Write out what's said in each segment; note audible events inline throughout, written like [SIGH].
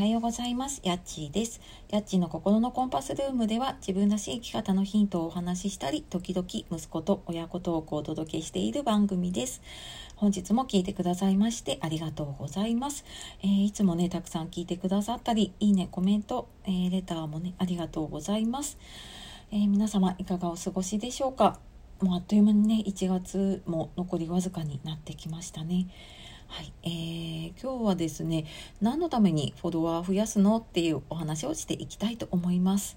はようございます。やっちーです。やっちーの心のコンパスルームでは自分らしい生き方のヒントをお話ししたり、時々息子と親子トークをお届けしている番組です。本日も聞いてくださいましてありがとうございます。えー、いつもね、たくさん聞いてくださったり、いいね、コメント、えー、レターもね、ありがとうございます。えー、皆様いかがお過ごしでしょうか？もうあっという間にね、1月も残りわずかになってきましたね。はい、えー、今日はですね何のためにフォロワー増やすのっていうお話をしていきたいと思います。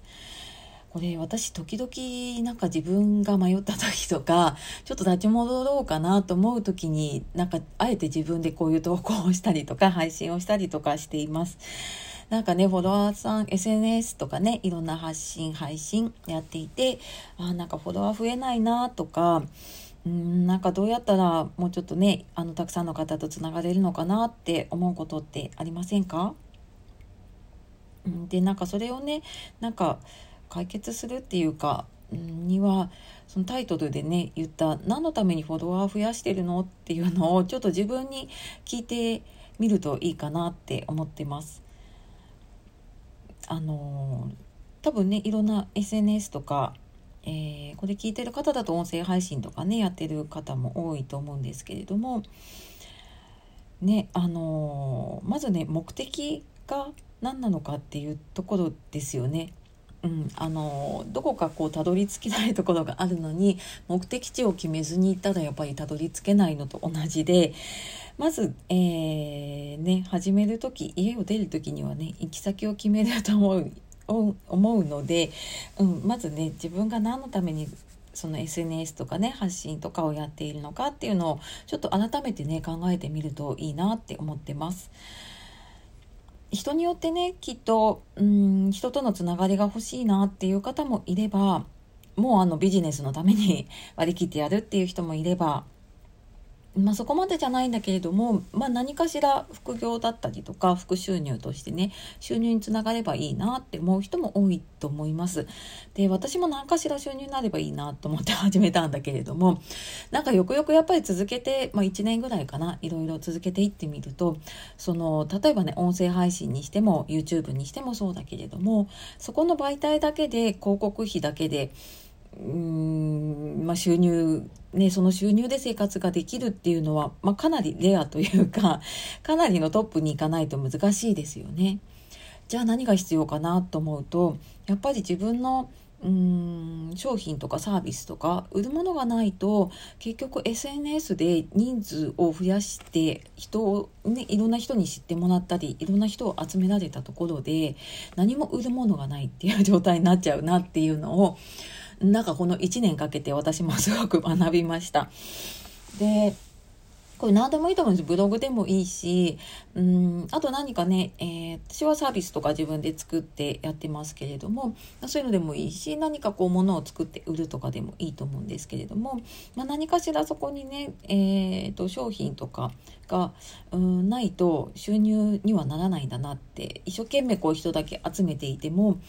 これ私時々なんか自分が迷った時とかちょっと立ち戻ろうかなと思う時になんかあえて自分でこういう投稿をしたりとか配信をしたりとかしています。なんかねフォロワーさん SNS とかねいろんな発信配信やっていてあなんかフォロワー増えないなとかうんなんかどうやったらもうちょっとねあのたくさんの方とつながれるのかなって思うことってありませんか？でなんかそれをねなんか解決するっていうかにはそのタイトルでね言った「何のためにフォロワー増やしてるの?」っていうのをちょっと自分に聞いてみるといいかなって思ってます。あの多分ねいろんな SNS とかえー、これ聞いてる方だと音声配信とかねやってる方も多いと思うんですけれどもねあの、まずね目的が何なのかっていうところですよね。うん、あのどこかこうたどり着きないところがあるのに目的地を決めずに行ったらやっぱりたどり着けないのと同じでまず、えー、ね、始める時家を出る時にはね行き先を決めると思う [LAUGHS] 思うので、うん、まずね自分が何のためにその SNS とかね発信とかをやっているのかっていうのをちょっと改めてね考えてみるといいなって思ってます。人によってねきっとうん人とのつながりが欲しいなっていう方もいればもうあのビジネスのために [LAUGHS] 割り切ってやるっていう人もいればまあ、そこまでじゃないんだけれども、まあ、何かしら副業だったりとか副収入としてね収入につながればいいなって思う人も多いと思います。で私も何かしら収入になればいいなと思って始めたんだけれどもなんかよくよくやっぱり続けて、まあ、1年ぐらいかないろいろ続けていってみるとその例えばね音声配信にしても YouTube にしてもそうだけれどもそこの媒体だけで広告費だけでうんまあ、収入、ね、その収入で生活ができるっていうのは、まあ、かなりレアというか [LAUGHS] かなりのトップに行かないと難しいですよね。じゃあ何が必要かなと思うとやっぱり自分のうーん商品とかサービスとか売るものがないと結局 SNS で人数を増やして人を、ね、いろんな人に知ってもらったりいろんな人を集められたところで何も売るものがないっていう状態になっちゃうなっていうのをなんかこの1年かけて私もすごく学びました。でこれ何でもいいと思うんです。ブログでもいいしうんあと何かね、えー、私はサービスとか自分で作ってやってますけれどもそういうのでもいいし何かこう物を作って売るとかでもいいと思うんですけれども、まあ、何かしらそこにね、えーと、商品とかがうんないと収入にはならないんだなって一生懸命こう人だけ集めていても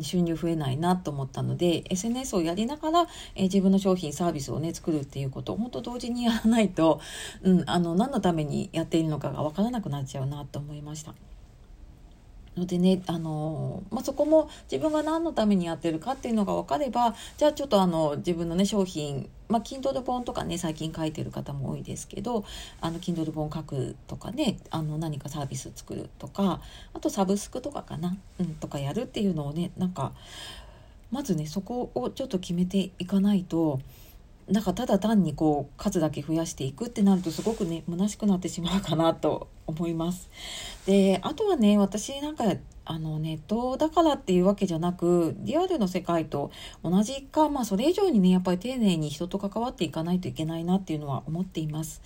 収入増えないなと思ったので SNS をやりながら、えー、自分の商品サービスをね作るっていうことを本当同時にやらないと、うんあの何のためにやっているのかが分からなくなっちゃうなと思いました。のでね、あのまあ、そこも自分が何のためにやってるかっていうのが分かればじゃあちょっとあの自分のね商品まあ、Kindle 本とかね最近書いてる方も多いですけどあの Kindle 本書くとかねあの何かサービス作るとかあとサブスクとかかな、うん、とかやるっていうのをねなんかまずねそこをちょっと決めていかないとなんかただ単にこう数だけ増やしていくってなるとすごくね虚しくなってしまうかなと思います。であとはね私なんかあのネットだからっていうわけじゃなくリアルの世界と同じか、まあ、それ以上にねやっぱり丁寧に人と関わっていかないといけないなっていうのは思っています。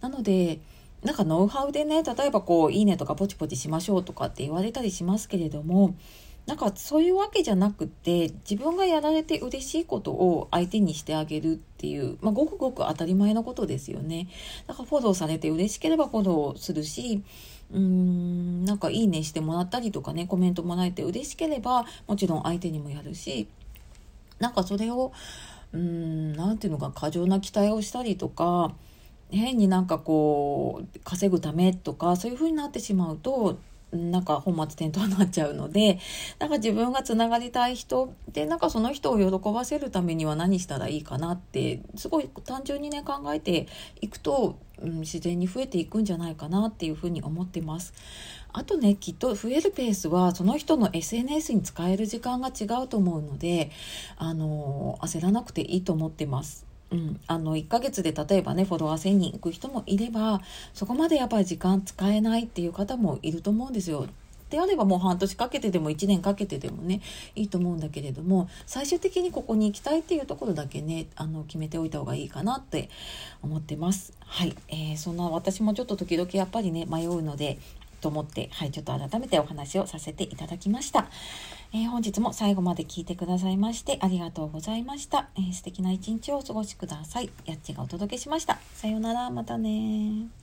なのでなんかノウハウでね例えばこう「いいね」とかポチポチしましょうとかって言われたりしますけれどもなんかそういうわけじゃなくて自分がやられて嬉しいことを相手にしてあげるっていう、まあ、ごくごく当たり前のことですよね。だからフォローされて嬉しければフォローするしうーんなんかいいねしてもらったりとかねコメントもらえて嬉しければもちろん相手にもやるしなんかそれをうーん何ていうのか過剰な期待をしたりとか変になんかこう稼ぐためとかそういう風になってしまうとなんか本末転倒になっちゃうのでなんか自分がつながりたい人でなんかその人を喜ばせるためには何したらいいかなってすごい単純にね考えていくと、うん、自然に増えていくんじゃないかなっていうふうに思ってます。あとねきっと増えるペースはその人の SNS に使える時間が違うと思うのであの焦らなくていいと思ってます。うん、あの1ヶ月で例えばねフォロワー1000人いく人もいればそこまでやっぱり時間使えないっていう方もいると思うんですよ。であればもう半年かけてでも1年かけてでもねいいと思うんだけれども最終的にここに行きたいっていうところだけねあの決めておいた方がいいかなって思ってます。はい、えー、そんな私もちょっと時々やっぱりね迷うのでと思って、はい、ちょっと改めてお話をさせていただきました。えー、本日も最後まで聞いてくださいましてありがとうございました。えー、素敵な一日をお過ごしください。やっちがお届けしました。さようなら、またね